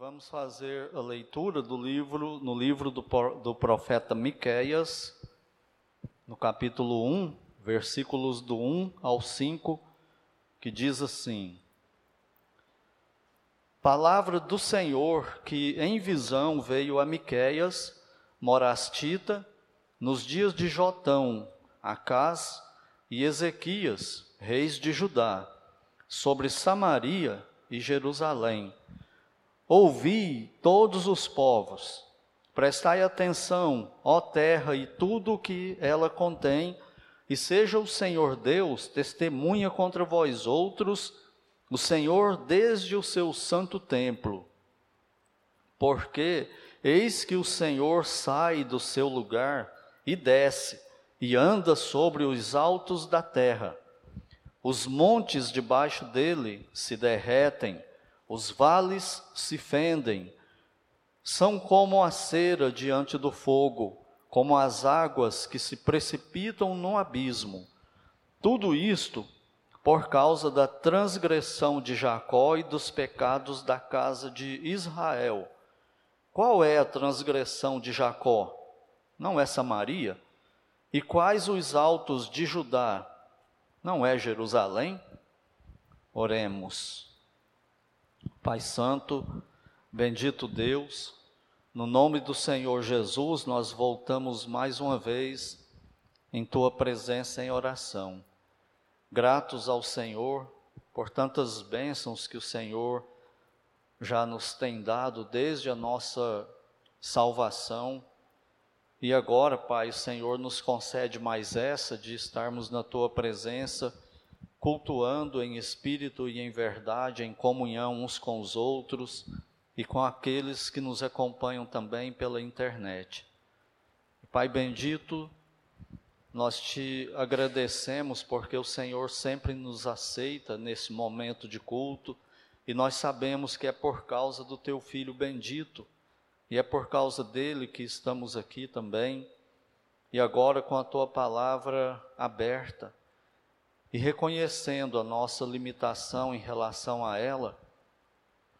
vamos fazer a leitura do livro, no livro do, do profeta Miqueias, no capítulo 1, versículos do 1 ao 5, que diz assim: Palavra do Senhor que em visão veio a Miqueias, morastita, nos dias de Jotão, Acás e Ezequias, reis de Judá, sobre Samaria e Jerusalém Ouvi todos os povos, prestai atenção, ó terra, e tudo o que ela contém, e seja o Senhor Deus testemunha contra vós outros, o Senhor desde o seu santo templo. Porque eis que o Senhor sai do seu lugar e desce, e anda sobre os altos da terra. Os montes debaixo dele se derretem, os vales se fendem, são como a cera diante do fogo, como as águas que se precipitam no abismo. Tudo isto por causa da transgressão de Jacó e dos pecados da casa de Israel. Qual é a transgressão de Jacó? Não é Samaria? E quais os altos de Judá? Não é Jerusalém? Oremos. Pai Santo, bendito Deus, no nome do Senhor Jesus, nós voltamos mais uma vez em tua presença em oração. Gratos ao Senhor por tantas bênçãos que o Senhor já nos tem dado desde a nossa salvação. E agora, Pai, o Senhor nos concede mais essa de estarmos na tua presença cultuando em espírito e em verdade, em comunhão uns com os outros e com aqueles que nos acompanham também pela internet. Pai bendito, nós te agradecemos porque o Senhor sempre nos aceita nesse momento de culto e nós sabemos que é por causa do teu filho bendito e é por causa dele que estamos aqui também. E agora com a tua palavra aberta, e reconhecendo a nossa limitação em relação a ela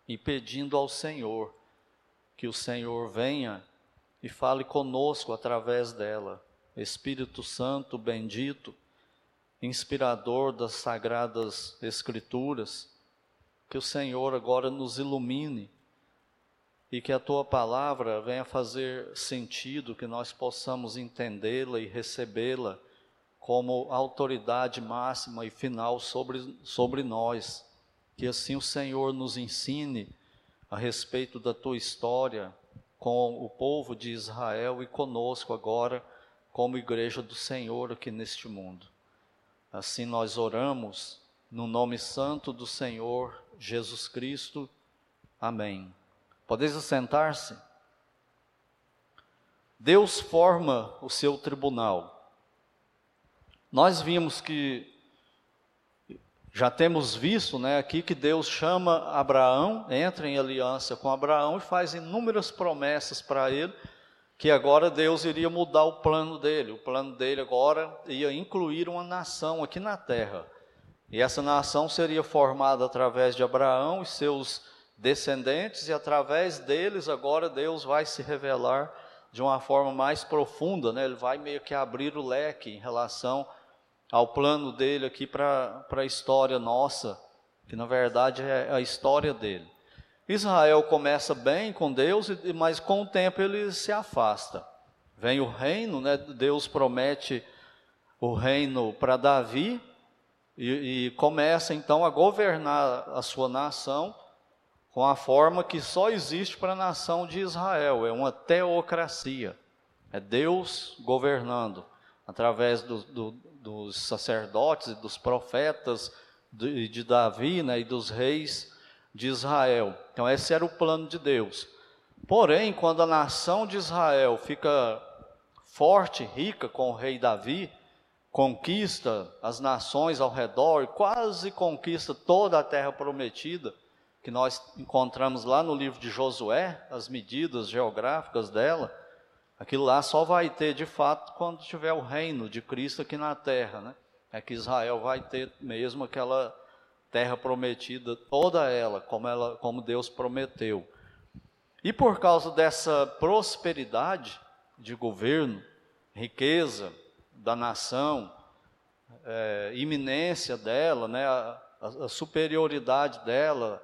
e pedindo ao Senhor que o Senhor venha e fale conosco através dela. Espírito Santo bendito, inspirador das sagradas Escrituras, que o Senhor agora nos ilumine e que a tua palavra venha fazer sentido, que nós possamos entendê-la e recebê-la como autoridade máxima e final sobre, sobre nós. Que assim o Senhor nos ensine a respeito da tua história com o povo de Israel e conosco agora, como igreja do Senhor aqui neste mundo. Assim nós oramos no nome santo do Senhor Jesus Cristo. Amém. Podeis assentar-se? Deus forma o seu tribunal. Nós vimos que já temos visto, né, aqui que Deus chama Abraão, entra em aliança com Abraão e faz inúmeras promessas para ele, que agora Deus iria mudar o plano dele. O plano dele agora ia incluir uma nação aqui na terra. E essa nação seria formada através de Abraão e seus descendentes, e através deles agora Deus vai se revelar de uma forma mais profunda, né? ele vai meio que abrir o leque em relação ao plano dele aqui para a história nossa, que na verdade é a história dele. Israel começa bem com Deus, mas com o tempo ele se afasta. Vem o reino, né? Deus promete o reino para Davi e, e começa então a governar a sua nação com a forma que só existe para a nação de Israel, é uma teocracia, é Deus governando através do, do, dos sacerdotes e dos profetas de, de Davi né, e dos reis de Israel. Então, esse era o plano de Deus. Porém, quando a nação de Israel fica forte, rica com o rei Davi, conquista as nações ao redor, quase conquista toda a terra prometida, que nós encontramos lá no livro de Josué, as medidas geográficas dela. Aquilo lá só vai ter de fato quando tiver o reino de Cristo aqui na terra, né? É que Israel vai ter mesmo aquela terra prometida, toda ela, como ela, como Deus prometeu. E por causa dessa prosperidade de governo, riqueza da nação, é, iminência dela, né, a, a, superioridade dela,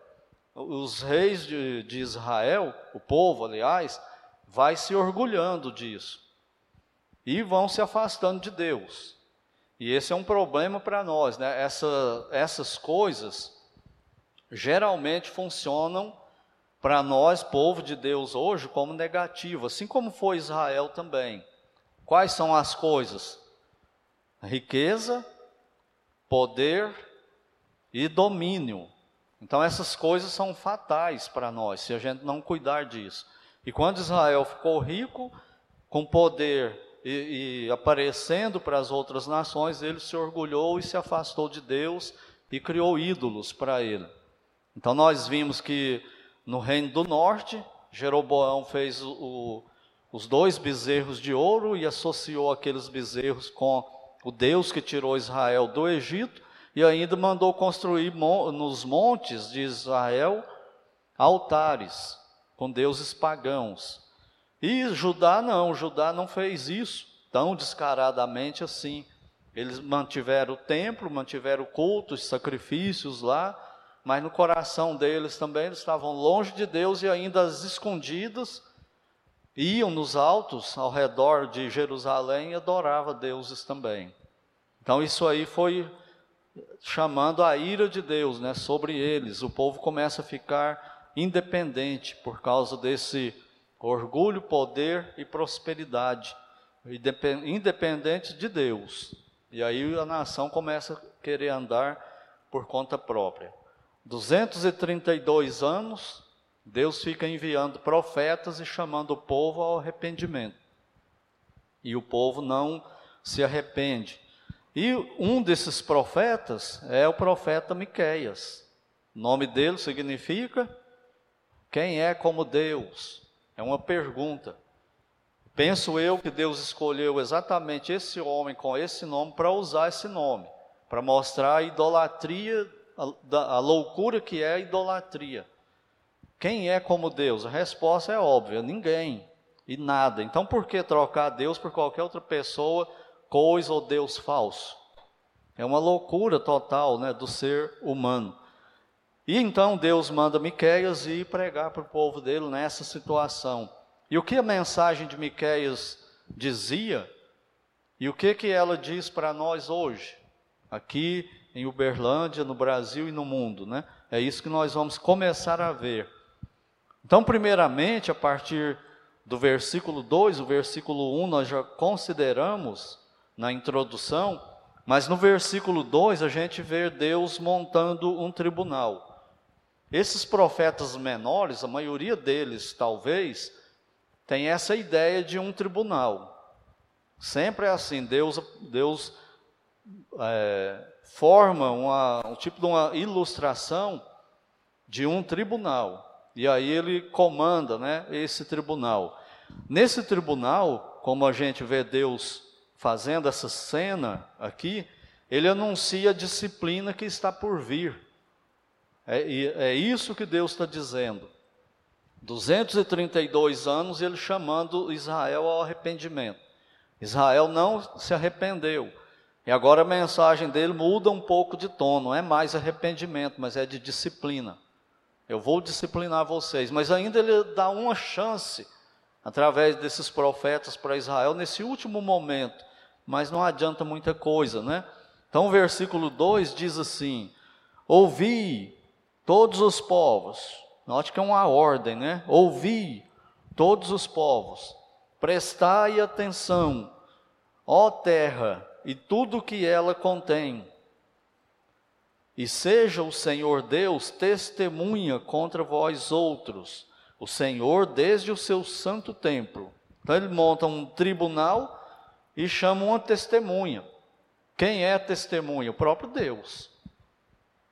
os reis de, de Israel, o povo, aliás, vai se orgulhando disso e vão se afastando de Deus. E esse é um problema para nós, né? Essa, essas coisas geralmente funcionam para nós, povo de Deus, hoje, como negativo, assim como foi Israel também. Quais são as coisas? Riqueza, poder e domínio. Então, essas coisas são fatais para nós, se a gente não cuidar disso. E quando Israel ficou rico, com poder e, e aparecendo para as outras nações, ele se orgulhou e se afastou de Deus e criou ídolos para ele. Então, nós vimos que no reino do norte, Jeroboão fez o, os dois bezerros de ouro e associou aqueles bezerros com o Deus que tirou Israel do Egito e ainda mandou construir nos montes de Israel altares com deuses pagãos. E Judá não, Judá não fez isso tão descaradamente assim. Eles mantiveram o templo, mantiveram cultos, sacrifícios lá, mas no coração deles também eles estavam longe de Deus e ainda às escondidas iam nos altos ao redor de Jerusalém e adoravam deuses também. Então isso aí foi chamando a ira de Deus, né, sobre eles. O povo começa a ficar independente por causa desse orgulho, poder e prosperidade, independente de Deus. E aí a nação começa a querer andar por conta própria. 232 anos, Deus fica enviando profetas e chamando o povo ao arrependimento. E o povo não se arrepende. E um desses profetas é o profeta Miqueias. O nome dele significa quem é como Deus? É uma pergunta. Penso eu que Deus escolheu exatamente esse homem com esse nome para usar esse nome, para mostrar a idolatria a, a loucura que é a idolatria. Quem é como Deus? A resposta é óbvia: ninguém e nada. Então, por que trocar Deus por qualquer outra pessoa, coisa ou Deus falso? É uma loucura total né, do ser humano. E então Deus manda Miqueias ir pregar para o povo dele nessa situação. E o que a mensagem de Miqueias dizia? E o que que ela diz para nós hoje? Aqui em Uberlândia, no Brasil e no mundo, né? É isso que nós vamos começar a ver. Então, primeiramente, a partir do versículo 2, o versículo 1 nós já consideramos na introdução, mas no versículo 2 a gente vê Deus montando um tribunal. Esses profetas menores, a maioria deles talvez, tem essa ideia de um tribunal. Sempre é assim, Deus, Deus é, forma uma, um tipo de uma ilustração de um tribunal. E aí ele comanda né, esse tribunal. Nesse tribunal, como a gente vê Deus fazendo essa cena aqui, ele anuncia a disciplina que está por vir. É, é isso que Deus está dizendo. 232 anos ele chamando Israel ao arrependimento. Israel não se arrependeu. E agora a mensagem dele muda um pouco de tom, não é mais arrependimento, mas é de disciplina. Eu vou disciplinar vocês, mas ainda ele dá uma chance através desses profetas para Israel nesse último momento, mas não adianta muita coisa, né? Então o versículo 2 diz assim: Ouvi todos os povos, note que é uma ordem, né? Ouvi todos os povos, prestai atenção, ó terra, e tudo que ela contém. E seja o Senhor Deus testemunha contra vós outros, o Senhor desde o seu santo templo. Então ele monta um tribunal e chama uma testemunha. Quem é a testemunha? O próprio Deus.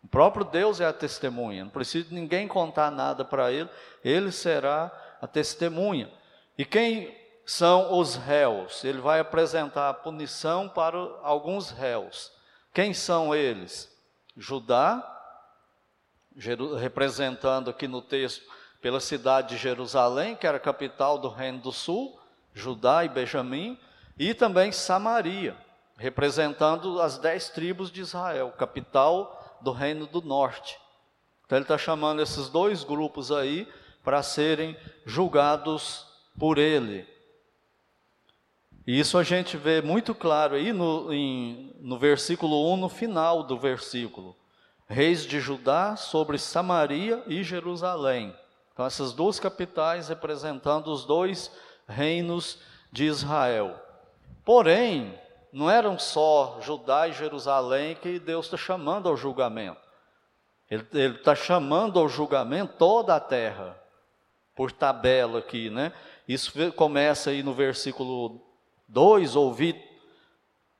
O próprio Deus é a testemunha. Não precisa ninguém contar nada para ele, ele será a testemunha. E quem são os réus. Ele vai apresentar a punição para alguns réus. Quem são eles? Judá, representando aqui no texto pela cidade de Jerusalém, que era a capital do Reino do Sul, Judá e Benjamim, e também Samaria, representando as dez tribos de Israel, capital do Reino do Norte. Então ele está chamando esses dois grupos aí para serem julgados por ele. E isso a gente vê muito claro aí no, em, no versículo 1, no final do versículo. Reis de Judá sobre Samaria e Jerusalém. Então, essas duas capitais representando os dois reinos de Israel. Porém, não eram só Judá e Jerusalém que Deus está chamando ao julgamento. Ele está chamando ao julgamento toda a terra, por tabela aqui, né? Isso começa aí no versículo 2: Ouvi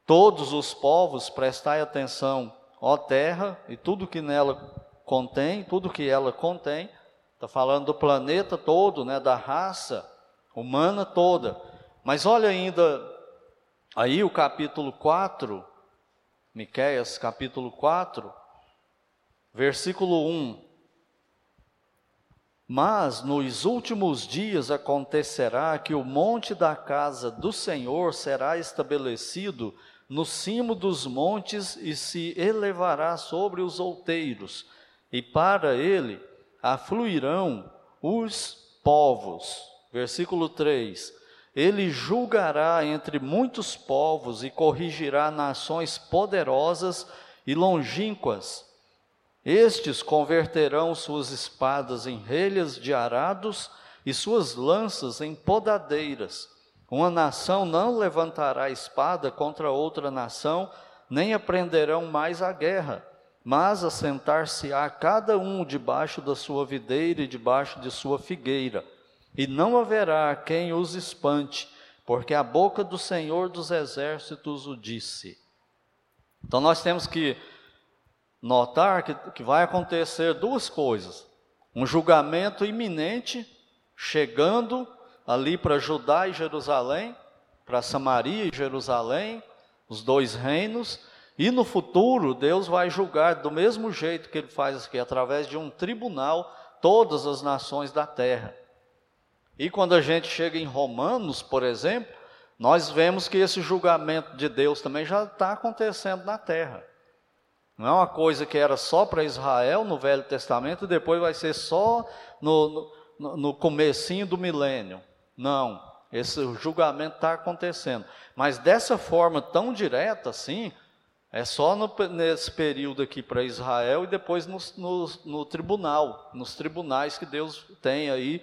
todos os povos, prestai atenção, ó terra, e tudo que nela contém, tudo que ela contém, está falando do planeta todo, né? Da raça humana toda. Mas olha ainda aí o capítulo 4, Miqueias capítulo 4, Versículo 1: Mas nos últimos dias acontecerá que o monte da casa do Senhor será estabelecido no cimo dos montes e se elevará sobre os outeiros, e para ele afluirão os povos. Versículo 3: Ele julgará entre muitos povos e corrigirá nações poderosas e longínquas estes converterão suas espadas em relhas de arados e suas lanças em podadeiras. Uma nação não levantará espada contra outra nação, nem aprenderão mais a guerra, mas assentar-se-á cada um debaixo da sua videira e debaixo de sua figueira, e não haverá quem os espante, porque a boca do Senhor dos exércitos o disse. Então nós temos que notar que, que vai acontecer duas coisas: um julgamento iminente, chegando ali para Judá e Jerusalém, para Samaria e Jerusalém, os dois reinos, e no futuro Deus vai julgar do mesmo jeito que ele faz aqui, através de um tribunal, todas as nações da terra. E quando a gente chega em Romanos, por exemplo, nós vemos que esse julgamento de Deus também já está acontecendo na terra. Não é uma coisa que era só para Israel no Velho Testamento e depois vai ser só no, no, no comecinho do milênio. Não, esse julgamento está acontecendo. Mas dessa forma tão direta assim, é só no, nesse período aqui para Israel e depois no, no, no, tribunal, nos tribunais que Deus tem aí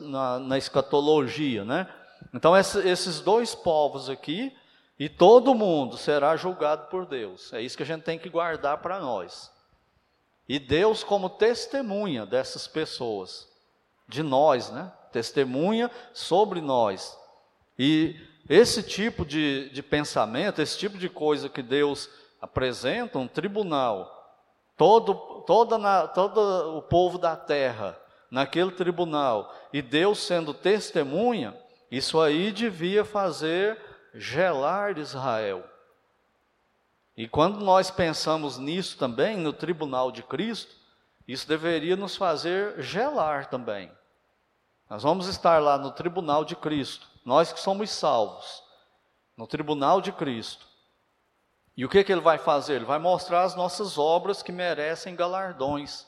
na, na escatologia, né? Então esses dois povos aqui, e todo mundo será julgado por Deus. É isso que a gente tem que guardar para nós. E Deus, como testemunha dessas pessoas, de nós, né? Testemunha sobre nós. E esse tipo de, de pensamento, esse tipo de coisa que Deus apresenta, um tribunal, todo, toda na, todo o povo da terra naquele tribunal, e Deus sendo testemunha, isso aí devia fazer gelar Israel. E quando nós pensamos nisso também, no tribunal de Cristo, isso deveria nos fazer gelar também. Nós vamos estar lá no tribunal de Cristo, nós que somos salvos, no tribunal de Cristo. E o que, que ele vai fazer? Ele vai mostrar as nossas obras que merecem galardões.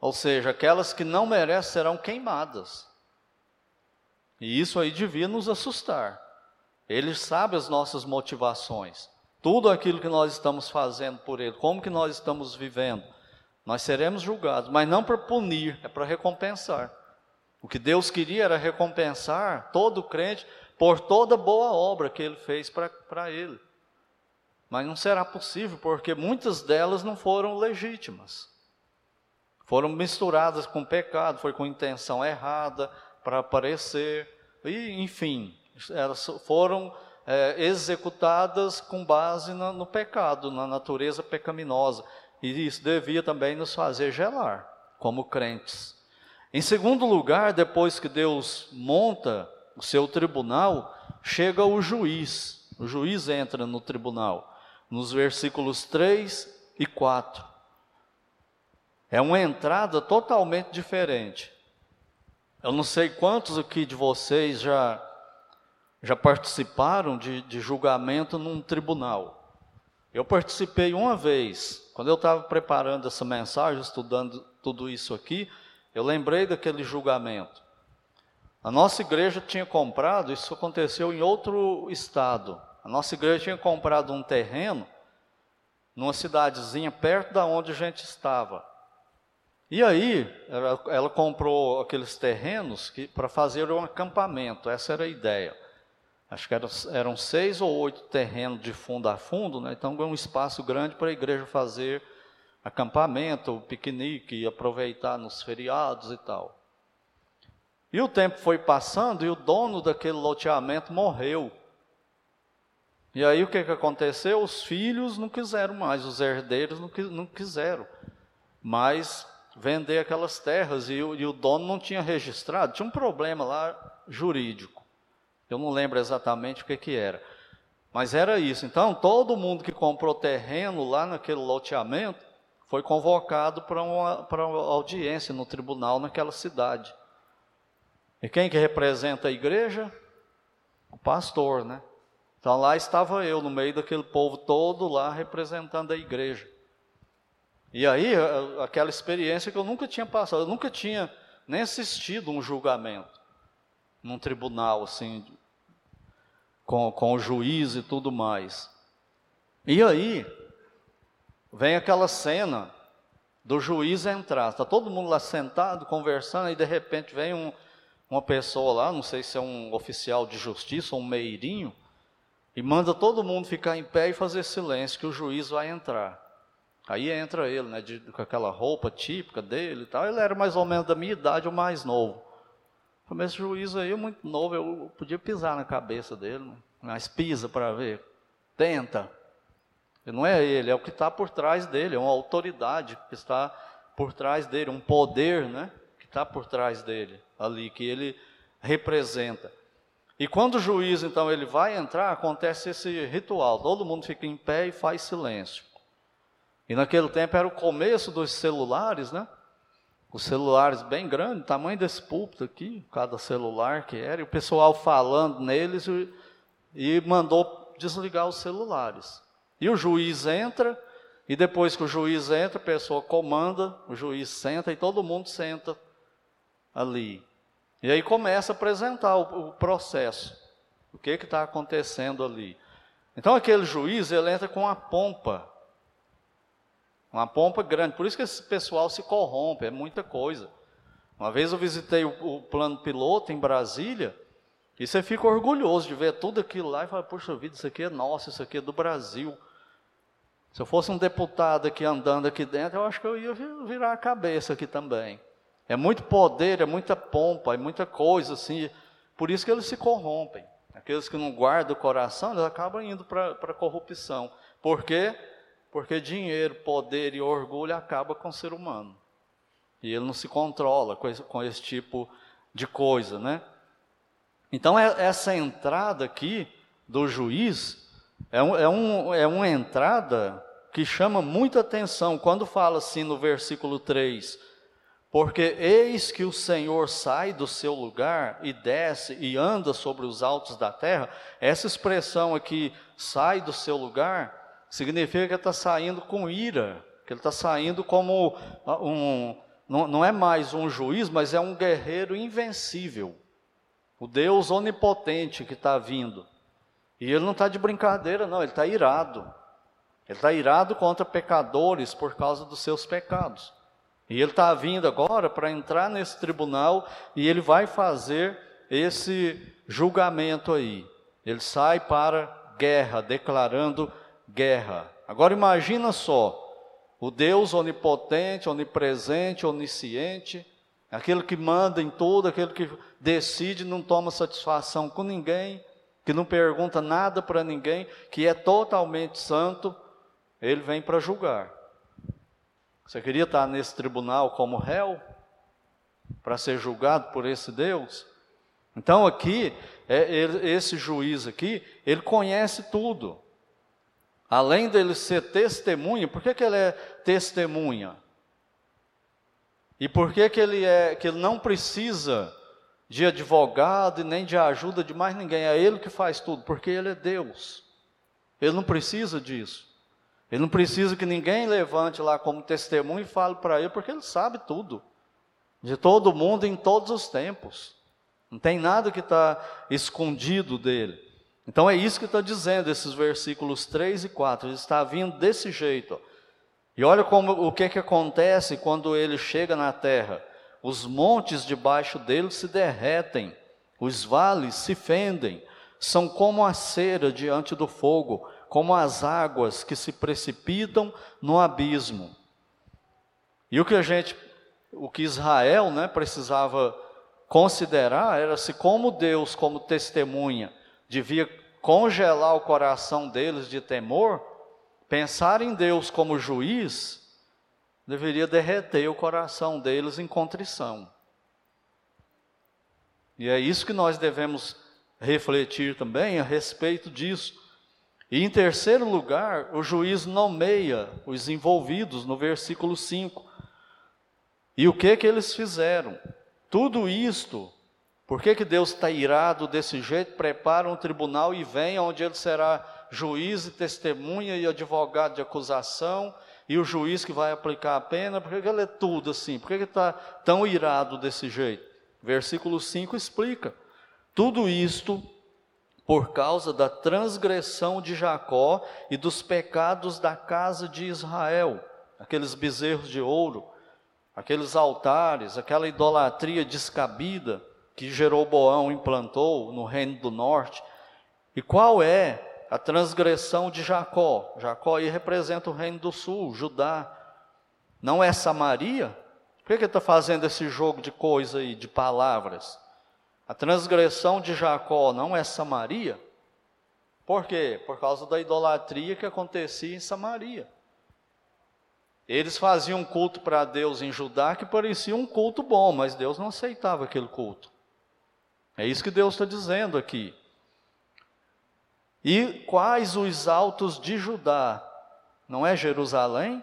Ou seja, aquelas que não merecem serão queimadas. E isso aí devia nos assustar. Ele sabe as nossas motivações, tudo aquilo que nós estamos fazendo por Ele, como que nós estamos vivendo. Nós seremos julgados, mas não para punir, é para recompensar. O que Deus queria era recompensar todo crente por toda boa obra que ele fez para ele. Mas não será possível, porque muitas delas não foram legítimas. Foram misturadas com pecado, foi com intenção errada, para aparecer, e enfim, elas foram é, executadas com base no, no pecado, na natureza pecaminosa. E isso devia também nos fazer gelar, como crentes. Em segundo lugar, depois que Deus monta o seu tribunal, chega o juiz. O juiz entra no tribunal, nos versículos 3 e 4. É uma entrada totalmente diferente. Eu não sei quantos aqui de vocês já, já participaram de, de julgamento num tribunal. Eu participei uma vez, quando eu estava preparando essa mensagem, estudando tudo isso aqui, eu lembrei daquele julgamento. A nossa igreja tinha comprado, isso aconteceu em outro estado. A nossa igreja tinha comprado um terreno numa cidadezinha perto da onde a gente estava. E aí, ela, ela comprou aqueles terrenos para fazer um acampamento, essa era a ideia. Acho que eram, eram seis ou oito terrenos de fundo a fundo, né? então um espaço grande para a igreja fazer acampamento, piquenique, aproveitar nos feriados e tal. E o tempo foi passando e o dono daquele loteamento morreu. E aí o que, que aconteceu? Os filhos não quiseram mais, os herdeiros não, não quiseram mais vender aquelas terras e o, e o dono não tinha registrado. Tinha um problema lá jurídico. Eu não lembro exatamente o que, que era. Mas era isso. Então, todo mundo que comprou terreno lá naquele loteamento foi convocado para uma, para uma audiência no tribunal naquela cidade. E quem que representa a igreja? O pastor, né? Então lá estava eu, no meio daquele povo todo lá, representando a igreja. E aí, aquela experiência que eu nunca tinha passado, eu nunca tinha nem assistido um julgamento num tribunal, assim, com, com o juiz e tudo mais. E aí, vem aquela cena do juiz entrar, está todo mundo lá sentado, conversando, e de repente vem um, uma pessoa lá, não sei se é um oficial de justiça ou um meirinho, e manda todo mundo ficar em pé e fazer silêncio, que o juiz vai entrar. Aí entra ele, né, de, com aquela roupa típica dele e tal. Ele era mais ou menos da minha idade ou mais novo. Falei, esse juiz aí é muito novo, eu podia pisar na cabeça dele, né? mas pisa para ver. Tenta. Não é ele, é o que está por trás dele, é uma autoridade que está por trás dele, um poder, né, que está por trás dele, ali, que ele representa. E quando o juiz, então, ele vai entrar, acontece esse ritual. Todo mundo fica em pé e faz silêncio. E naquele tempo era o começo dos celulares, né? Os celulares bem grandes, tamanho desse púlpito aqui, cada celular que era, e o pessoal falando neles e, e mandou desligar os celulares. E o juiz entra, e depois que o juiz entra, a pessoa comanda, o juiz senta e todo mundo senta ali. E aí começa a apresentar o, o processo, o que está acontecendo ali. Então aquele juiz, ele entra com uma pompa, uma pompa grande, por isso que esse pessoal se corrompe, é muita coisa. Uma vez eu visitei o, o plano piloto em Brasília, e você fica orgulhoso de ver tudo aquilo lá e fala, puxa vida, isso aqui é nosso, isso aqui é do Brasil. Se eu fosse um deputado aqui andando aqui dentro, eu acho que eu ia virar a cabeça aqui também. É muito poder, é muita pompa, é muita coisa assim. Por isso que eles se corrompem. Aqueles que não guardam o coração, eles acabam indo para a corrupção. Por quê? Porque dinheiro, poder e orgulho acaba com o ser humano. E ele não se controla com esse, com esse tipo de coisa, né? Então, é, essa entrada aqui do juiz é, um, é, um, é uma entrada que chama muita atenção. Quando fala assim no versículo 3, porque eis que o Senhor sai do seu lugar e desce e anda sobre os altos da terra. Essa expressão aqui, sai do seu lugar, significa que está saindo com ira, que ele está saindo como um. Não, não é mais um juiz, mas é um guerreiro invencível. O Deus onipotente que está vindo. E ele não está de brincadeira, não, ele está irado. Ele está irado contra pecadores por causa dos seus pecados. E ele está vindo agora para entrar nesse tribunal e ele vai fazer esse julgamento aí. Ele sai para guerra, declarando guerra. Agora imagina só, o Deus onipotente, onipresente, onisciente, aquele que manda em tudo, aquele que decide, não toma satisfação com ninguém, que não pergunta nada para ninguém, que é totalmente santo, ele vem para julgar. Você queria estar nesse tribunal como réu? Para ser julgado por esse Deus? Então aqui, é, ele, esse juiz aqui, ele conhece tudo. Além dele ser testemunha, por que, que ele é testemunha? E por que, que ele é que ele não precisa de advogado e nem de ajuda de mais ninguém. É Ele que faz tudo, porque Ele é Deus. Ele não precisa disso. Ele não precisa que ninguém levante lá como testemunho e fale para ele, porque ele sabe tudo. De todo mundo em todos os tempos. Não tem nada que está escondido dele. Então é isso que está dizendo esses versículos 3 e 4. Ele está vindo desse jeito. E olha como o que, que acontece quando ele chega na terra. Os montes debaixo dele se derretem, os vales se fendem, são como a cera diante do fogo, como as águas que se precipitam no abismo. E o que a gente, o que Israel, né, precisava considerar era se como Deus, como testemunha, devia congelar o coração deles de temor, pensar em Deus como juiz deveria derreter o coração deles em contrição. E é isso que nós devemos refletir também a respeito disso. E em terceiro lugar, o juiz nomeia os envolvidos no versículo 5. E o que que eles fizeram? Tudo isto, por que, que Deus está irado desse jeito? Prepara um tribunal e vem onde ele será juiz e testemunha e advogado de acusação, e o juiz que vai aplicar a pena, por que, ele é tudo assim? Por que, que está tão irado desse jeito? Versículo 5 explica. Tudo isto por causa da transgressão de Jacó e dos pecados da casa de Israel, aqueles bezerros de ouro, aqueles altares, aquela idolatria descabida que Jeroboão implantou no reino do norte. E qual é a transgressão de Jacó? Jacó aí representa o reino do sul, Judá. Não é Samaria? Por que ele está fazendo esse jogo de coisa aí, de palavras? A transgressão de Jacó não é Samaria? Por quê? Por causa da idolatria que acontecia em Samaria. Eles faziam um culto para Deus em Judá que parecia um culto bom, mas Deus não aceitava aquele culto. É isso que Deus está dizendo aqui. E quais os altos de Judá? Não é Jerusalém?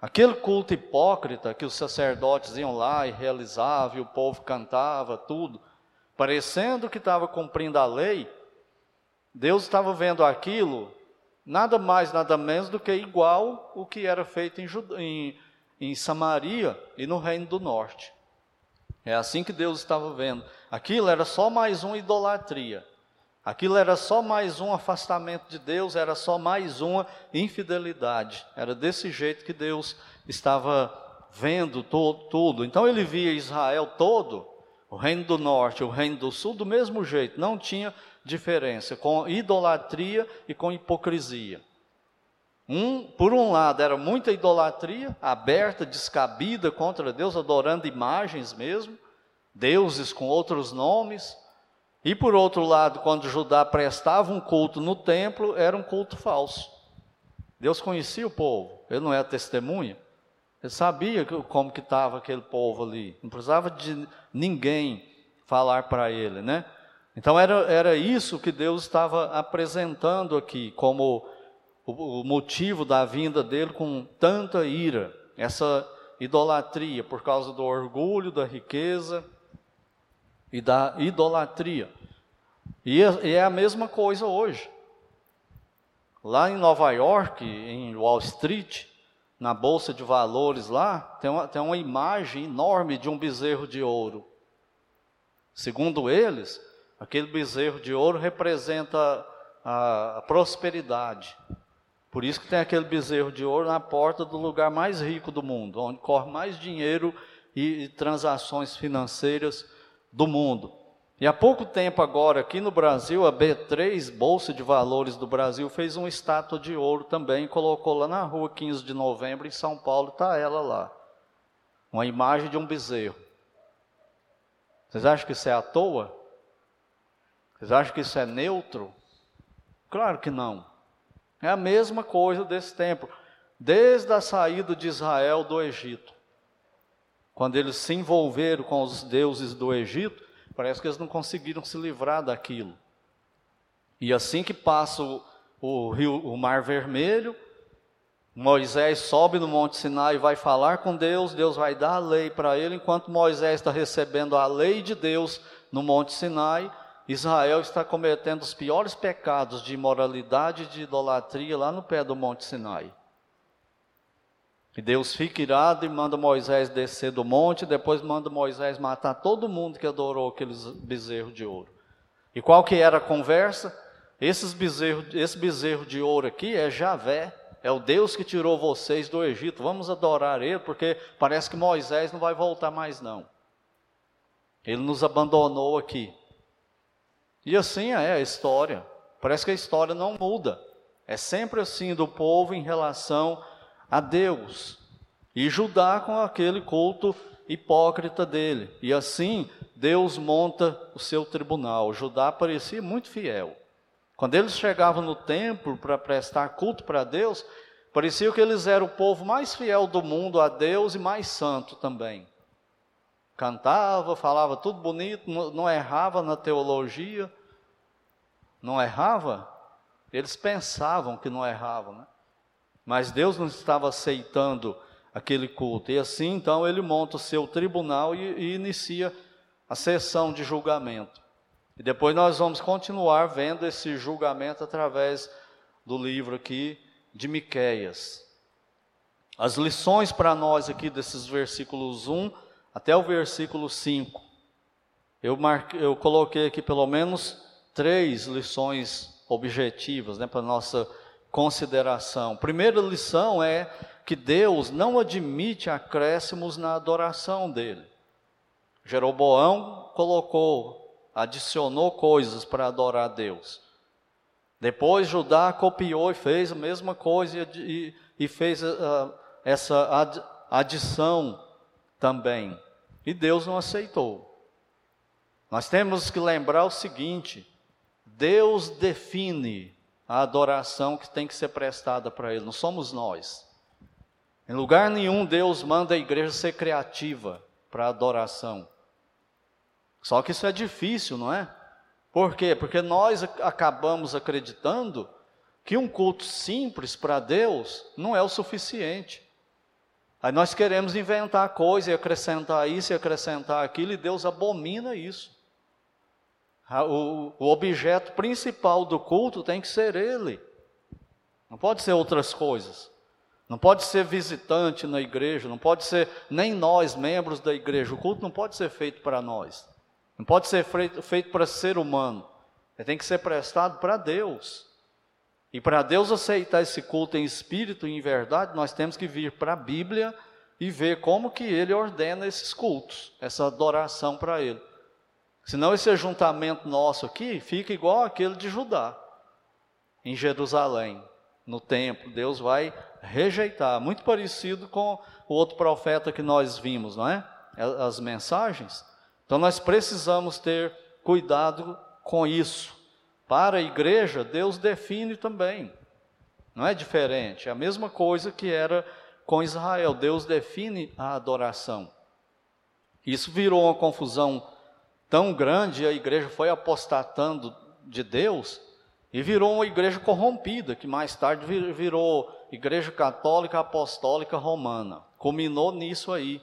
Aquele culto hipócrita que os sacerdotes iam lá e realizavam, e o povo cantava, tudo, parecendo que estava cumprindo a lei, Deus estava vendo aquilo nada mais, nada menos do que igual o que era feito em, em, em Samaria e no Reino do Norte. É assim que Deus estava vendo. Aquilo era só mais uma idolatria. Aquilo era só mais um afastamento de Deus, era só mais uma infidelidade. Era desse jeito que Deus estava vendo todo, tudo. Então ele via Israel todo, o reino do norte, o reino do sul, do mesmo jeito, não tinha diferença, com idolatria e com hipocrisia. Um, por um lado, era muita idolatria, aberta, descabida contra Deus, adorando imagens mesmo, deuses com outros nomes. E por outro lado, quando Judá prestava um culto no templo, era um culto falso. Deus conhecia o povo, ele não era testemunha. Ele sabia como que estava aquele povo ali. Não precisava de ninguém falar para ele, né? Então era, era isso que Deus estava apresentando aqui como o, o motivo da vinda dele com tanta ira, essa idolatria por causa do orgulho, da riqueza e da idolatria. E é, é a mesma coisa hoje. Lá em Nova York, em Wall Street, na bolsa de valores lá, tem uma, tem uma imagem enorme de um bezerro de ouro. Segundo eles, Aquele bezerro de ouro representa a, a prosperidade. Por isso que tem aquele bezerro de ouro na porta do lugar mais rico do mundo, onde corre mais dinheiro e, e transações financeiras do mundo. E há pouco tempo agora, aqui no Brasil, a B3, Bolsa de Valores do Brasil, fez uma estátua de ouro também, colocou lá na rua 15 de novembro, em São Paulo, está ela lá. Uma imagem de um bezerro. Vocês acham que isso é à toa? Vocês acham que isso é neutro? Claro que não. É a mesma coisa desse tempo. Desde a saída de Israel do Egito. Quando eles se envolveram com os deuses do Egito, parece que eles não conseguiram se livrar daquilo. E assim que passa o, o rio, o Mar Vermelho, Moisés sobe no Monte Sinai e vai falar com Deus, Deus vai dar a lei para ele, enquanto Moisés está recebendo a lei de Deus no Monte Sinai, Israel está cometendo os piores pecados de imoralidade e de idolatria lá no pé do Monte Sinai. E Deus fica irado e manda Moisés descer do monte, depois manda Moisés matar todo mundo que adorou aqueles bezerros de ouro. E qual que era a conversa? Esses bezerro, esse bezerro de ouro aqui é Javé, é o Deus que tirou vocês do Egito. Vamos adorar ele, porque parece que Moisés não vai voltar mais não. Ele nos abandonou aqui. E assim é a história. Parece que a história não muda. É sempre assim do povo em relação a Deus. E Judá com aquele culto hipócrita dele. E assim Deus monta o seu tribunal. Judá parecia muito fiel. Quando eles chegavam no templo para prestar culto para Deus, parecia que eles eram o povo mais fiel do mundo a Deus e mais santo também. Cantava, falava tudo bonito, não, não errava na teologia, não errava. Eles pensavam que não erravam, né? Mas Deus não estava aceitando aquele culto. E assim, então, ele monta o seu tribunal e, e inicia a sessão de julgamento. E depois nós vamos continuar vendo esse julgamento através do livro aqui de Miqueias. As lições para nós aqui desses versículos 1 até o versículo 5. Eu, marquei, eu coloquei aqui pelo menos três lições objetivas né, para nossa consideração. Primeira lição é que Deus não admite acréscimos na adoração dele. Jeroboão colocou adicionou coisas para adorar a Deus. Depois Judá copiou e fez a mesma coisa e, e fez uh, essa ad, adição também. E Deus não aceitou. Nós temos que lembrar o seguinte: Deus define a adoração que tem que ser prestada para Ele, não somos nós. Em lugar nenhum Deus manda a igreja ser criativa para adoração. Só que isso é difícil, não é? Por quê? Porque nós acabamos acreditando que um culto simples para Deus não é o suficiente. Aí nós queremos inventar coisa e acrescentar isso e acrescentar aquilo, e Deus abomina isso. O, o objeto principal do culto tem que ser Ele, não pode ser outras coisas. Não pode ser visitante na igreja, não pode ser nem nós, membros da igreja. O culto não pode ser feito para nós. Não pode ser feito para ser humano. Ele tem que ser prestado para Deus. E para Deus aceitar esse culto em espírito e em verdade, nós temos que vir para a Bíblia e ver como que ele ordena esses cultos, essa adoração para ele. Senão esse ajuntamento nosso aqui fica igual aquele de Judá, em Jerusalém, no templo. Deus vai rejeitar, muito parecido com o outro profeta que nós vimos, não é? As mensagens. Então nós precisamos ter cuidado com isso. Para a igreja, Deus define também. Não é diferente, é a mesma coisa que era com Israel. Deus define a adoração. Isso virou uma confusão tão grande, a igreja foi apostatando de Deus e virou uma igreja corrompida, que mais tarde virou Igreja Católica Apostólica Romana. Culminou nisso aí.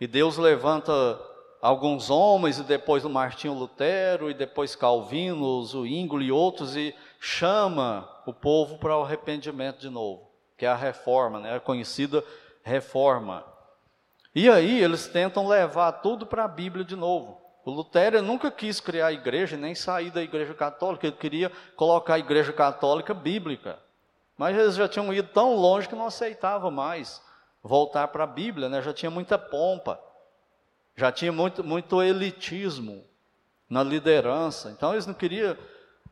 E Deus levanta alguns homens, e depois o Martinho Lutero, e depois Calvino, o Zwingli e outros, e chama o povo para o arrependimento de novo, que é a reforma, né, a conhecida reforma. E aí eles tentam levar tudo para a Bíblia de novo. O Lutero nunca quis criar a igreja, nem sair da igreja católica, ele queria colocar a igreja católica bíblica. Mas eles já tinham ido tão longe que não aceitava mais voltar para a Bíblia, né? já tinha muita pompa. Já tinha muito, muito elitismo na liderança. Então eles não queriam,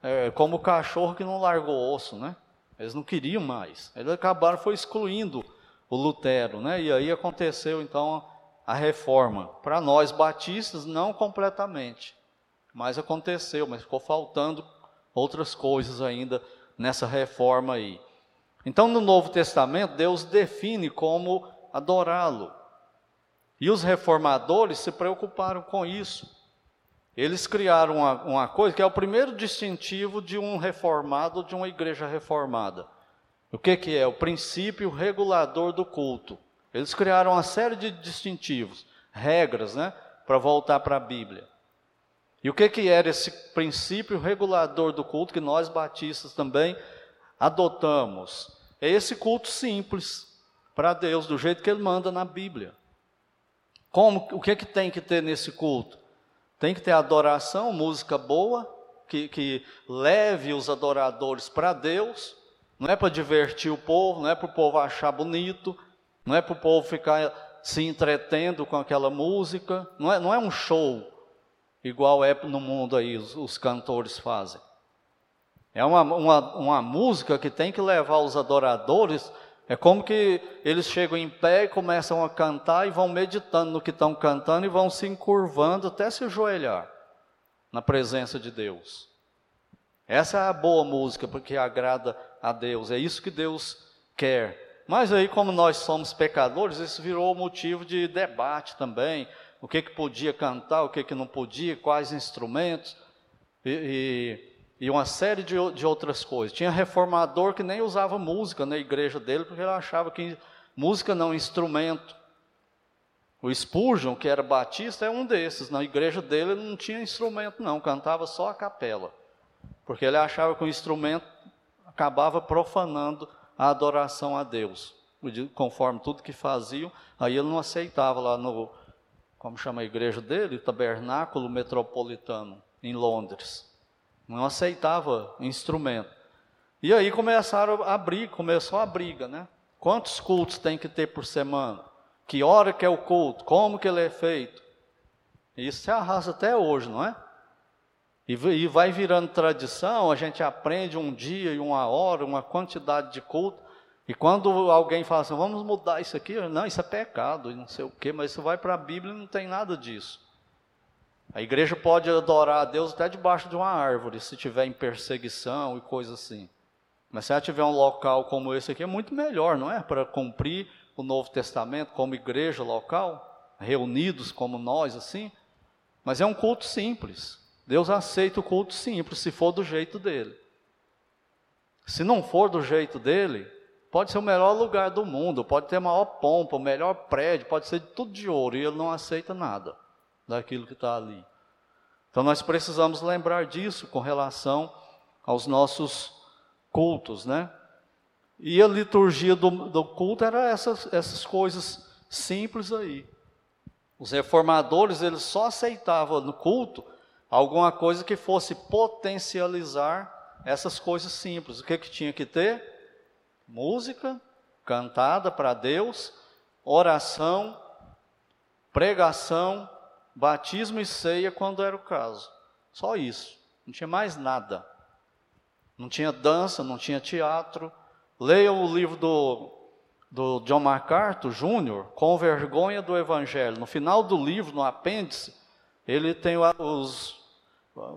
é, como o cachorro que não largou osso, né? Eles não queriam mais. Eles acabaram foi excluindo o Lutero, né? E aí aconteceu então a reforma. Para nós batistas não completamente, mas aconteceu, mas ficou faltando outras coisas ainda nessa reforma aí. Então no Novo Testamento Deus define como adorá-lo. E os reformadores se preocuparam com isso. Eles criaram uma, uma, coisa que é o primeiro distintivo de um reformado, de uma igreja reformada. O que, que é? O princípio regulador do culto. Eles criaram uma série de distintivos, regras, né? Para voltar para a Bíblia. E o que, que era esse princípio regulador do culto que nós batistas também adotamos? É esse culto simples para Deus, do jeito que Ele manda na Bíblia. Como, o que, que tem que ter nesse culto? Tem que ter adoração, música boa, que, que leve os adoradores para Deus. Não é para divertir o povo, não é para o povo achar bonito, não é para o povo ficar se entretendo com aquela música, não é, não é um show igual é no mundo aí os, os cantores fazem. É uma, uma, uma música que tem que levar os adoradores. É como que eles chegam em pé e começam a cantar e vão meditando no que estão cantando e vão se encurvando até se ajoelhar na presença de Deus. Essa é a boa música porque agrada a Deus. É isso que Deus quer. Mas aí, como nós somos pecadores, isso virou motivo de debate também o que, que podia cantar, o que, que não podia, quais instrumentos, e, e, e uma série de, de outras coisas. Tinha reformador que nem usava música na igreja dele, porque ele achava que música não é instrumento. O Spurgeon, que era batista, é um desses. Na igreja dele ele não tinha instrumento, não, cantava só a capela. Porque ele achava que o instrumento acabava profanando a adoração a Deus. Conforme tudo que faziam, aí ele não aceitava lá no, como chama a igreja dele, Tabernáculo Metropolitano, em Londres. Não aceitava instrumento. E aí começaram a briga, começou a briga, né? Quantos cultos tem que ter por semana? Que hora que é o culto? Como que ele é feito? Isso se arrasa até hoje, não é? E vai virando tradição, a gente aprende um dia e uma hora, uma quantidade de culto, e quando alguém fala assim, vamos mudar isso aqui, não, isso é pecado, não sei o quê, mas isso vai para a Bíblia e não tem nada disso. A igreja pode adorar a Deus até debaixo de uma árvore, se tiver em perseguição e coisa assim. Mas se ela tiver um local como esse aqui, é muito melhor, não é? Para cumprir o Novo Testamento como igreja local, reunidos como nós, assim. Mas é um culto simples. Deus aceita o culto simples, se for do jeito dele. Se não for do jeito dele, Pode ser o melhor lugar do mundo, pode ter a maior pompa, o melhor prédio, pode ser tudo de ouro, e ele não aceita nada daquilo que está ali. Então nós precisamos lembrar disso com relação aos nossos cultos, né? E a liturgia do, do culto era essas, essas coisas simples aí. Os reformadores, eles só aceitavam no culto alguma coisa que fosse potencializar essas coisas simples. O que, que tinha que ter? música cantada para Deus, oração, pregação, batismo e ceia quando era o caso. Só isso. Não tinha mais nada. Não tinha dança, não tinha teatro. Leiam o livro do, do John MacArthur Jr., Com Vergonha do Evangelho. No final do livro, no apêndice, ele tem os,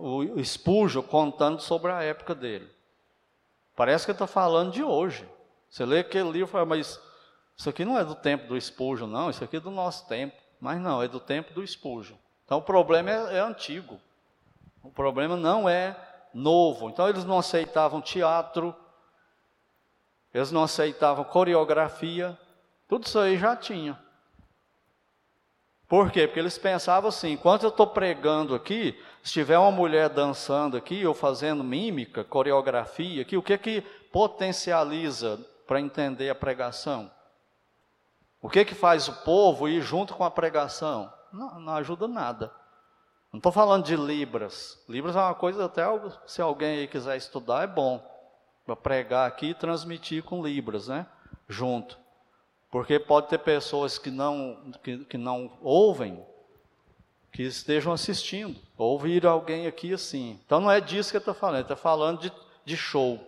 o Espúgio contando sobre a época dele. Parece que está falando de hoje. Você lê aquele livro e fala, mas isso aqui não é do tempo do Spurgeon, não, isso aqui é do nosso tempo. Mas não, é do tempo do Spurgeon. Então o problema é, é antigo. O problema não é novo. Então eles não aceitavam teatro, eles não aceitavam coreografia, tudo isso aí já tinha. Por quê? Porque eles pensavam assim: enquanto eu estou pregando aqui, se tiver uma mulher dançando aqui, ou fazendo mímica, coreografia aqui, o que que potencializa para entender a pregação. O que que faz o povo ir junto com a pregação? Não, não ajuda nada. Não estou falando de Libras. Libras é uma coisa, até se alguém aí quiser estudar, é bom. Para pregar aqui e transmitir com Libras, né? Junto. Porque pode ter pessoas que não, que, que não ouvem, que estejam assistindo. Ouvir alguém aqui assim. Então não é disso que eu estou falando, está falando de, de show.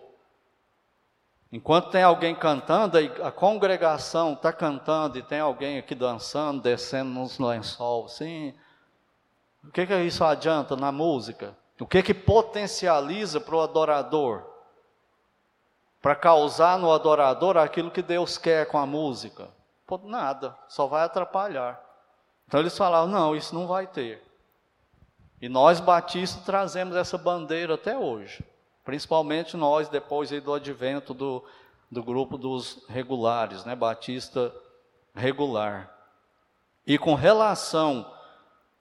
Enquanto tem alguém cantando, a congregação está cantando e tem alguém aqui dançando, descendo nos lençol, assim. O que, que isso adianta na música? O que, que potencializa para o adorador? Para causar no adorador aquilo que Deus quer com a música? Nada, só vai atrapalhar. Então eles falaram: não, isso não vai ter. E nós batistas trazemos essa bandeira até hoje. Principalmente nós, depois do advento do, do grupo dos regulares, né, batista regular. E com relação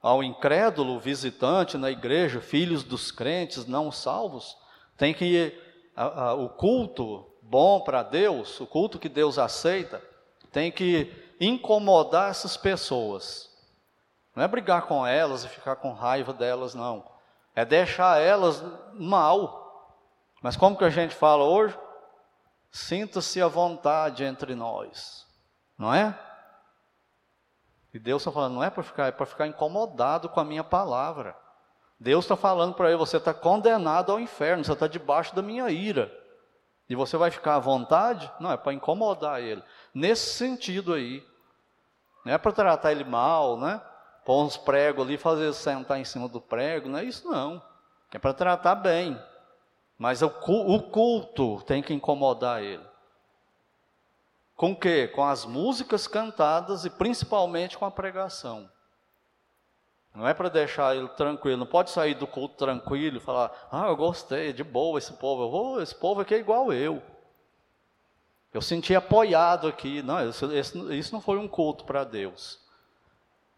ao incrédulo visitante na igreja, filhos dos crentes não salvos, tem que a, a, o culto bom para Deus, o culto que Deus aceita, tem que incomodar essas pessoas. Não é brigar com elas e ficar com raiva delas, não. É deixar elas mal. Mas como que a gente fala hoje? Sinta-se à vontade entre nós. Não é? E Deus está falando, não é para ficar, é para ficar incomodado com a minha palavra. Deus está falando para ele, você está condenado ao inferno, você está debaixo da minha ira. E você vai ficar à vontade? Não, é para incomodar ele. Nesse sentido aí. Não é para tratar ele mal, né? Pôr uns pregos ali, fazer sentar em cima do prego, não é isso não. É para tratar bem. Mas o culto tem que incomodar ele. Com o quê? Com as músicas cantadas e principalmente com a pregação. Não é para deixar ele tranquilo, não pode sair do culto tranquilo e falar: Ah, eu gostei, de boa esse povo, eu vou, esse povo aqui é igual eu. Eu senti apoiado aqui. Não, isso, isso não foi um culto para Deus.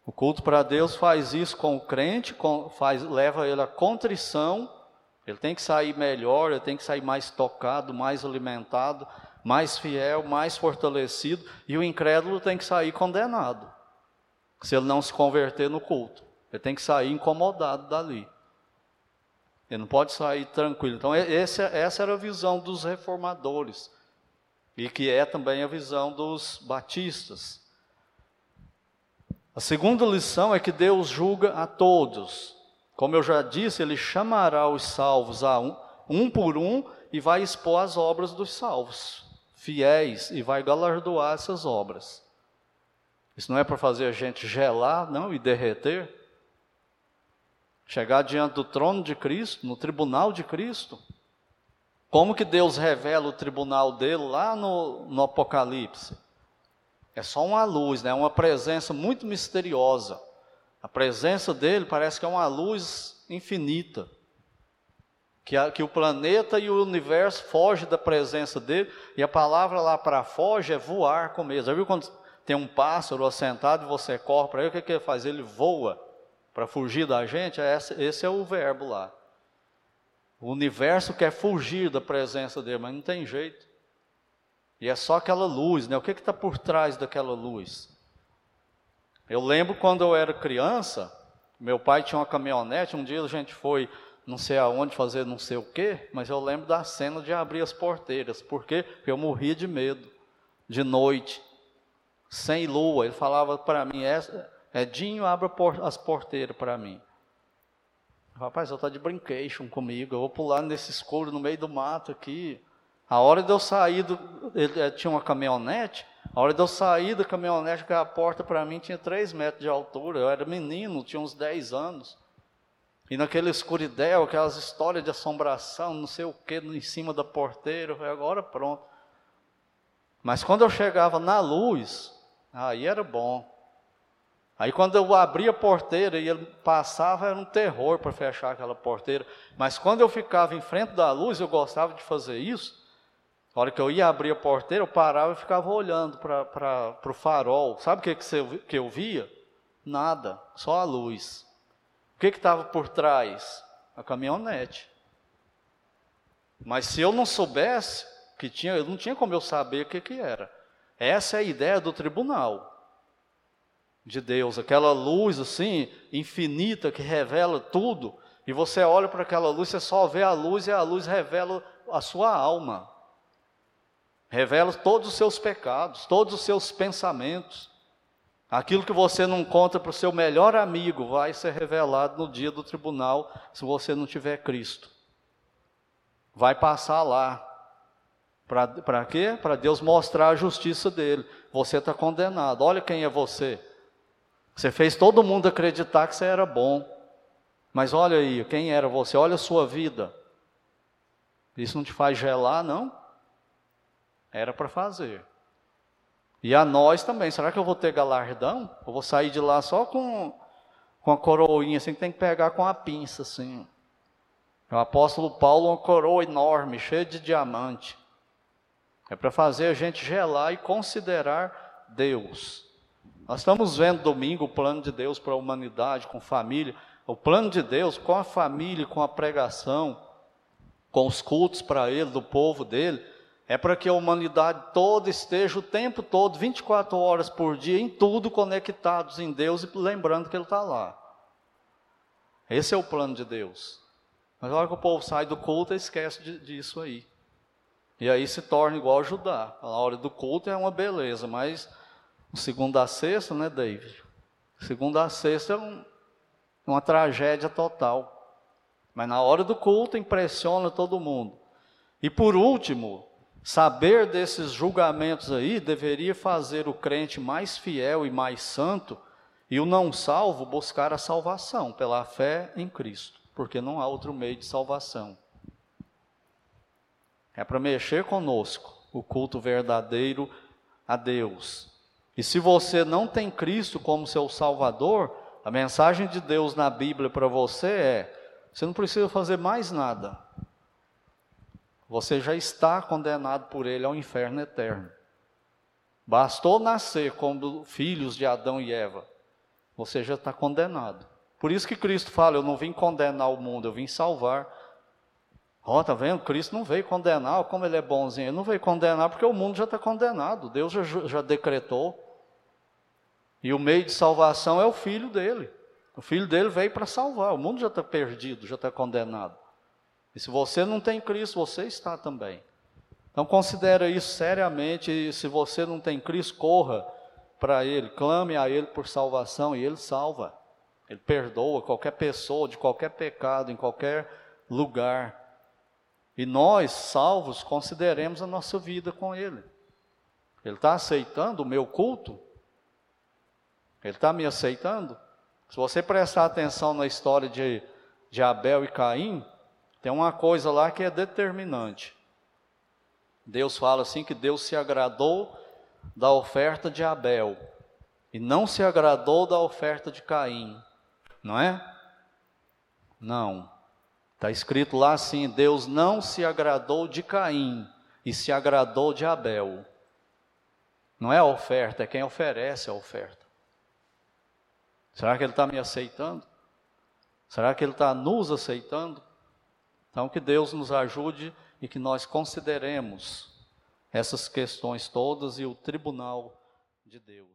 O culto para Deus faz isso com o crente, com, faz, leva ele à contrição. Ele tem que sair melhor, ele tem que sair mais tocado, mais alimentado, mais fiel, mais fortalecido. E o incrédulo tem que sair condenado, se ele não se converter no culto. Ele tem que sair incomodado dali. Ele não pode sair tranquilo. Então, esse, essa era a visão dos reformadores. E que é também a visão dos batistas. A segunda lição é que Deus julga a todos. Como eu já disse, Ele chamará os salvos a um, um por um e vai expor as obras dos salvos, fiéis, e vai galardoar essas obras. Isso não é para fazer a gente gelar, não, e derreter. Chegar diante do trono de Cristo, no tribunal de Cristo. Como que Deus revela o tribunal dele lá no, no Apocalipse? É só uma luz, né? uma presença muito misteriosa. A presença dele parece que é uma luz infinita. Que, a, que o planeta e o universo fogem da presença dele, e a palavra lá para foge é voar com medo. Já viu quando tem um pássaro assentado e você corre para ele, o que, que ele faz? Ele voa para fugir da gente, é esse, esse é o verbo lá. O universo quer fugir da presença dele, mas não tem jeito. E é só aquela luz, né? O que está por trás daquela luz? Eu lembro quando eu era criança, meu pai tinha uma caminhonete, um dia a gente foi não sei aonde fazer não sei o quê, mas eu lembro da cena de abrir as porteiras. Porque eu morria de medo, de noite, sem lua. Ele falava para mim, Edinho, abra as porteiras para mim. Rapaz, eu estou de brincation comigo, eu vou pular nesse escuro no meio do mato aqui. A hora de eu sair, do, ele, ele tinha uma caminhonete, a hora de eu sair da caminhonete, que a porta para mim tinha 3 metros de altura, eu era menino, tinha uns 10 anos. E naquele escuridão, aquelas histórias de assombração, não sei o que, em cima da porteira, eu falei, agora pronto. Mas quando eu chegava na luz, aí era bom. Aí quando eu abria a porteira e ele passava, era um terror para fechar aquela porteira. Mas quando eu ficava em frente da luz, eu gostava de fazer isso. Na hora que eu ia abrir a porteira, eu parava e ficava olhando para o farol. Sabe o que, que, você, que eu via? Nada, só a luz. O que estava por trás? A caminhonete. Mas se eu não soubesse que tinha, não tinha como eu saber o que, que era. Essa é a ideia do tribunal de Deus, aquela luz assim, infinita, que revela tudo, e você olha para aquela luz, você só vê a luz e a luz revela a sua alma, revela todos os seus pecados, todos os seus pensamentos. Aquilo que você não conta para o seu melhor amigo vai ser revelado no dia do tribunal, se você não tiver Cristo. Vai passar lá. Para quê? Para Deus mostrar a justiça dele. Você está condenado. Olha quem é você. Você fez todo mundo acreditar que você era bom. Mas olha aí, quem era você? Olha a sua vida. Isso não te faz gelar, não? Era para fazer. E a nós também. Será que eu vou ter galardão? Eu vou sair de lá só com, com a coroinha, assim, que tem que pegar com a pinça, assim. O apóstolo Paulo, uma coroa enorme, cheia de diamante. É para fazer a gente gelar e considerar Deus. Nós estamos vendo domingo o plano de Deus para a humanidade, com família. O plano de Deus com a família, com a pregação, com os cultos para Ele, do povo dele, é para que a humanidade toda esteja o tempo todo, 24 horas por dia, em tudo conectados em Deus e lembrando que Ele está lá. Esse é o plano de Deus. Mas na hora que o povo sai do culto, esquece disso aí. E aí se torna igual Judá. A hora do culto é uma beleza, mas o segundo a sexta, né, David? Segundo a sexta é um, uma tragédia total. Mas na hora do culto impressiona todo mundo. E por último, saber desses julgamentos aí deveria fazer o crente mais fiel e mais santo e o não salvo buscar a salvação pela fé em Cristo, porque não há outro meio de salvação. É para mexer conosco, o culto verdadeiro a Deus. E se você não tem Cristo como seu Salvador, a mensagem de Deus na Bíblia para você é: você não precisa fazer mais nada. Você já está condenado por Ele ao inferno eterno. Bastou nascer como filhos de Adão e Eva, você já está condenado. Por isso que Cristo fala: Eu não vim condenar o mundo, eu vim salvar Ó, tá vendo? Cristo não veio condenar, como ele é bonzinho. Ele não veio condenar porque o mundo já está condenado. Deus já, já decretou. E o meio de salvação é o filho dele. O filho dele veio para salvar. O mundo já está perdido, já está condenado. E se você não tem Cristo, você está também. Então considere isso seriamente. E se você não tem Cristo, corra para Ele, clame a Ele por salvação e Ele salva. Ele perdoa qualquer pessoa de qualquer pecado, em qualquer lugar. E nós, salvos, consideremos a nossa vida com Ele. Ele está aceitando o meu culto? Ele está me aceitando? Se você prestar atenção na história de, de Abel e Caim, tem uma coisa lá que é determinante. Deus fala assim que Deus se agradou da oferta de Abel e não se agradou da oferta de Caim, não é? Não. Está escrito lá assim: Deus não se agradou de Caim e se agradou de Abel. Não é a oferta, é quem oferece a oferta. Será que Ele está me aceitando? Será que Ele está nos aceitando? Então, que Deus nos ajude e que nós consideremos essas questões todas e o tribunal de Deus.